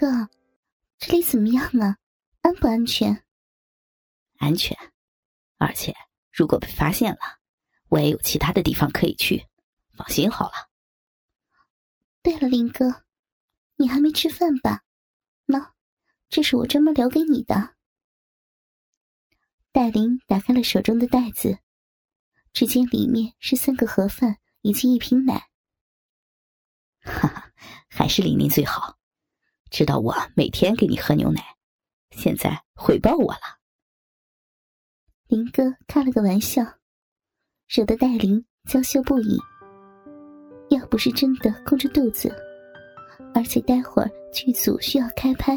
哥，这里怎么样啊？安不安全？安全，而且如果被发现了，我也有其他的地方可以去，放心好了。对了，林哥，你还没吃饭吧？喏，这是我专门留给你的。戴琳打开了手中的袋子，只见里面是三个盒饭以及一瓶奶。哈哈，还是玲玲最好，知道我每天给你喝牛奶，现在回报我了。林哥开了个玩笑，惹得戴琳娇羞不已。要不是真的空着肚子，而且待会儿剧组需要开拍，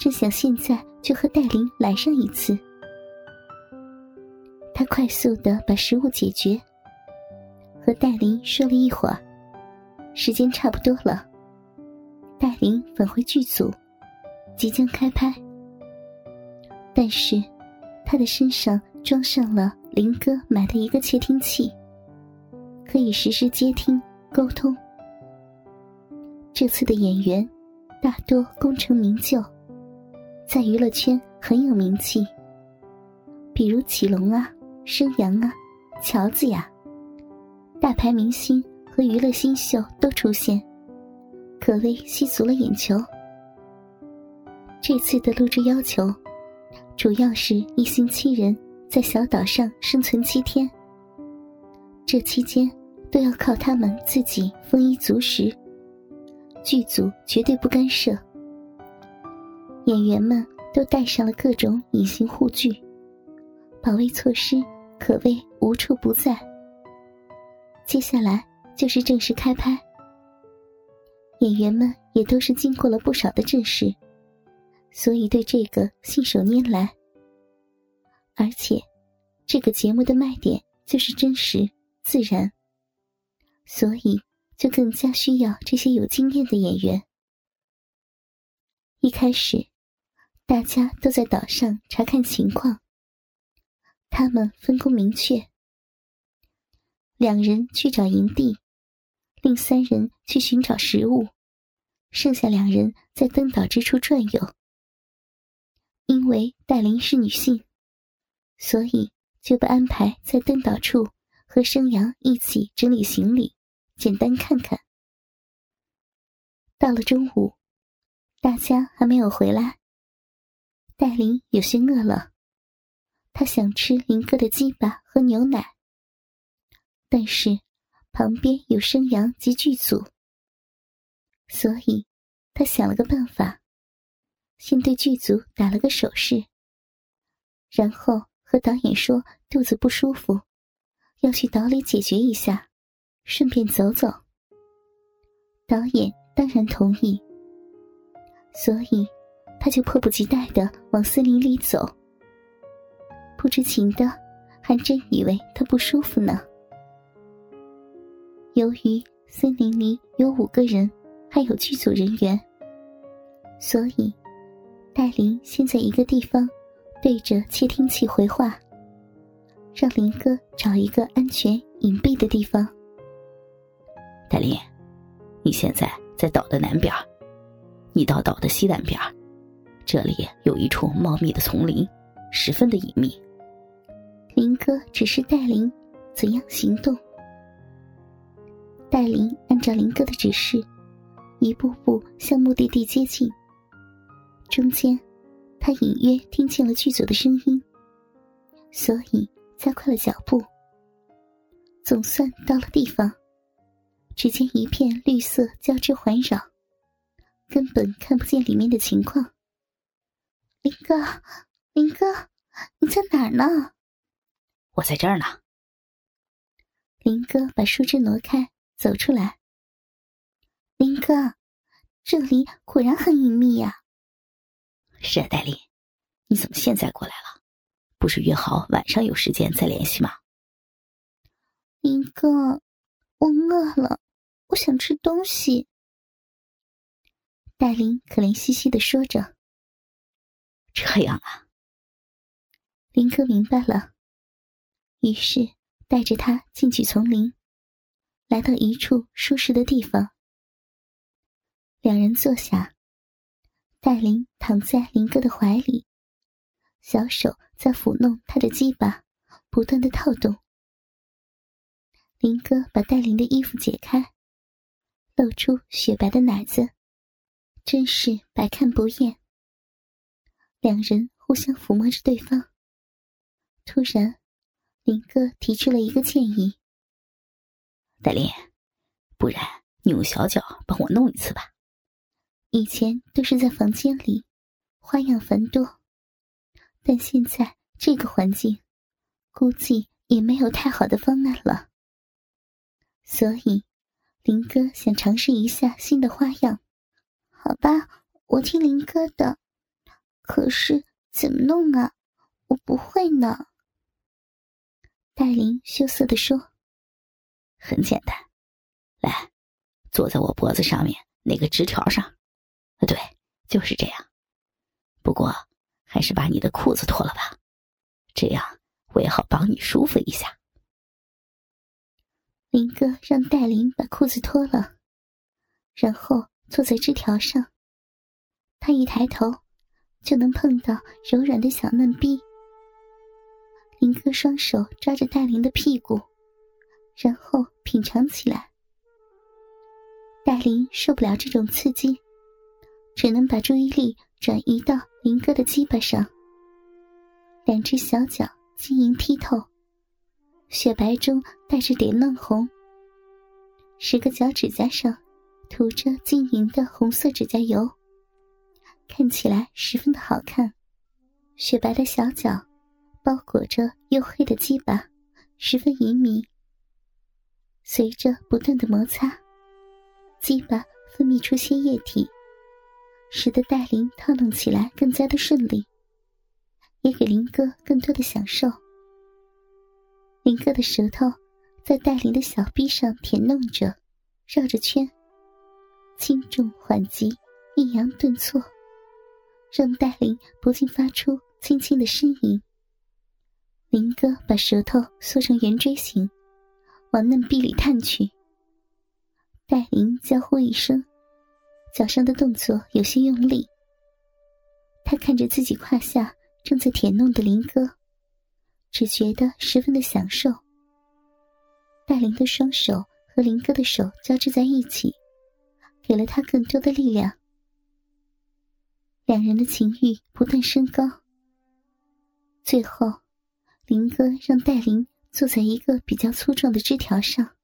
真想现在就和戴琳来上一次。他快速的把食物解决，和戴琳说了一会儿。时间差不多了，带领返回剧组，即将开拍。但是，他的身上装上了林哥买的一个窃听器，可以实时接听沟通。这次的演员大多功成名就，在娱乐圈很有名气，比如启龙啊、申阳啊、乔子呀，大牌明星。和娱乐新秀都出现，可谓吸足了眼球。这次的录制要求，主要是一行七人在小岛上生存七天，这期间都要靠他们自己丰衣足食，剧组绝对不干涉。演员们都带上了各种隐形护具，保卫措施可谓无处不在。接下来。就是正式开拍，演员们也都是经过了不少的阵势，所以对这个信手拈来。而且，这个节目的卖点就是真实自然，所以就更加需要这些有经验的演员。一开始，大家都在岛上查看情况，他们分工明确，两人去找营地。另三人去寻找食物，剩下两人在登岛之处转悠。因为戴琳是女性，所以就被安排在登岛处和生阳一起整理行李，简单看看。到了中午，大家还没有回来，戴琳有些饿了，她想吃林哥的鸡巴和牛奶，但是。旁边有生阳及剧组，所以他想了个办法，先对剧组打了个手势，然后和导演说肚子不舒服，要去岛里解决一下，顺便走走。导演当然同意，所以他就迫不及待的往森林里走。不知情的还真以为他不舒服呢。由于森林里有五个人，还有剧组人员，所以戴琳先在一个地方对着窃听器回话，让林哥找一个安全隐蔽的地方。戴琳，你现在在岛的南边，你到岛的西南边，这里有一处茂密的丛林，十分的隐秘。林哥只是带领怎样行动。戴琳按照林哥的指示，一步步向目的地接近。中间，他隐约听见了剧组的声音，所以加快了脚步。总算到了地方，只见一片绿色交织环绕，根本看不见里面的情况。林哥，林哥，你在哪儿呢？我在这儿呢。林哥把树枝挪开。走出来，林哥，这里果然很隐秘呀。是啊，戴琳，你怎么现在过来了？不是约好晚上有时间再联系吗？林哥，我饿了，我想吃东西。戴琳可怜兮兮的说着。这样啊，林哥明白了，于是带着他进去丛林。来到一处舒适的地方，两人坐下，戴琳躺在林哥的怀里，小手在抚弄他的鸡巴，不断的套动。林哥把戴琳的衣服解开，露出雪白的奶子，真是百看不厌。两人互相抚摸着对方。突然，林哥提出了一个建议：“戴琳，不然你用小脚帮我弄一次吧。”以前都是在房间里，花样繁多，但现在这个环境，估计也没有太好的方案了。所以，林哥想尝试一下新的花样。好吧，我听林哥的。可是怎么弄啊？我不会呢。戴琳羞涩的说：“很简单，来，坐在我脖子上面那个枝条上。”，对，就是这样。不过，还是把你的裤子脱了吧，这样我也好帮你舒服一下。林哥让戴琳把裤子脱了，然后坐在枝条上。他一抬头，就能碰到柔软的小嫩逼。林哥双手抓着戴琳的屁股，然后品尝起来。戴琳受不了这种刺激。只能把注意力转移到林哥的鸡巴上，两只小脚晶莹剔透，雪白中带着点嫩红。十个脚趾甲上涂着晶莹的红色指甲油，看起来十分的好看。雪白的小脚包裹着黝黑的鸡巴，十分隐秘。随着不断的摩擦，鸡巴分泌出些液体。使得戴琳套弄起来更加的顺利，也给林哥更多的享受。林哥的舌头在戴琳的小臂上舔弄着，绕着圈，轻重缓急，抑扬顿挫，让戴琳不禁发出轻轻的呻吟。林哥把舌头缩成圆锥形，往嫩壁里探去。戴琳娇呼一声。脚上的动作有些用力，他看着自己胯下正在舔弄的林哥，只觉得十分的享受。戴琳的双手和林哥的手交织在一起，给了他更多的力量。两人的情欲不断升高。最后，林哥让戴琳坐在一个比较粗壮的枝条上，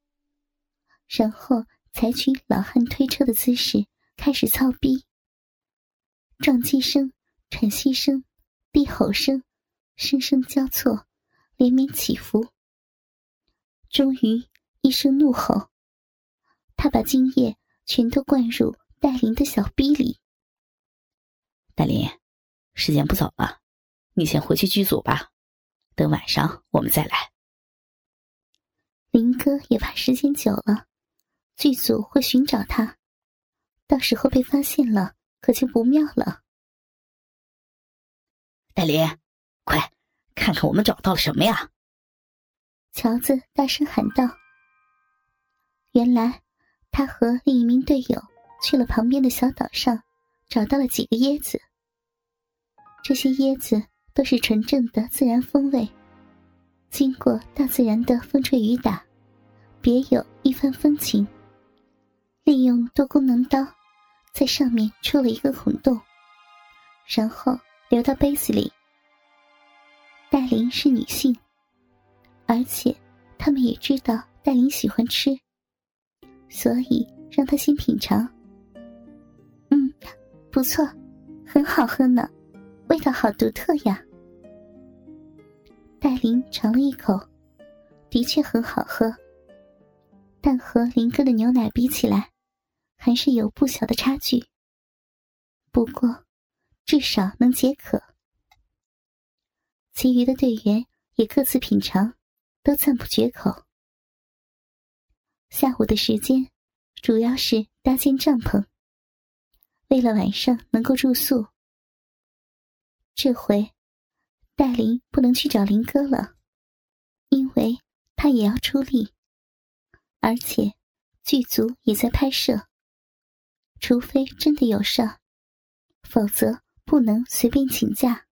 然后采取老汉推车的姿势。开始操逼，撞击声、喘息声、低吼声，声声交错，连绵起伏。终于一声怒吼，他把精液全都灌入戴琳的小逼里。戴琳，时间不早了，你先回去剧组吧，等晚上我们再来。林哥也怕时间久了，剧组会寻找他。到时候被发现了，可就不妙了。戴琳，快看看我们找到了什么呀！乔子大声喊道：“原来他和另一名队友去了旁边的小岛上，找到了几个椰子。这些椰子都是纯正的自然风味，经过大自然的风吹雨打，别有一番风情。利用多功能刀。”在上面戳了一个孔洞，然后流到杯子里。戴琳是女性，而且他们也知道戴琳喜欢吃，所以让她先品尝。嗯，不错，很好喝呢，味道好独特呀。艾琳尝了一口，的确很好喝，但和林哥的牛奶比起来。还是有不小的差距，不过至少能解渴。其余的队员也各自品尝，都赞不绝口。下午的时间主要是搭建帐篷，为了晚上能够住宿。这回戴琳不能去找林哥了，因为他也要出力，而且剧组也在拍摄。除非真的有事，否则不能随便请假。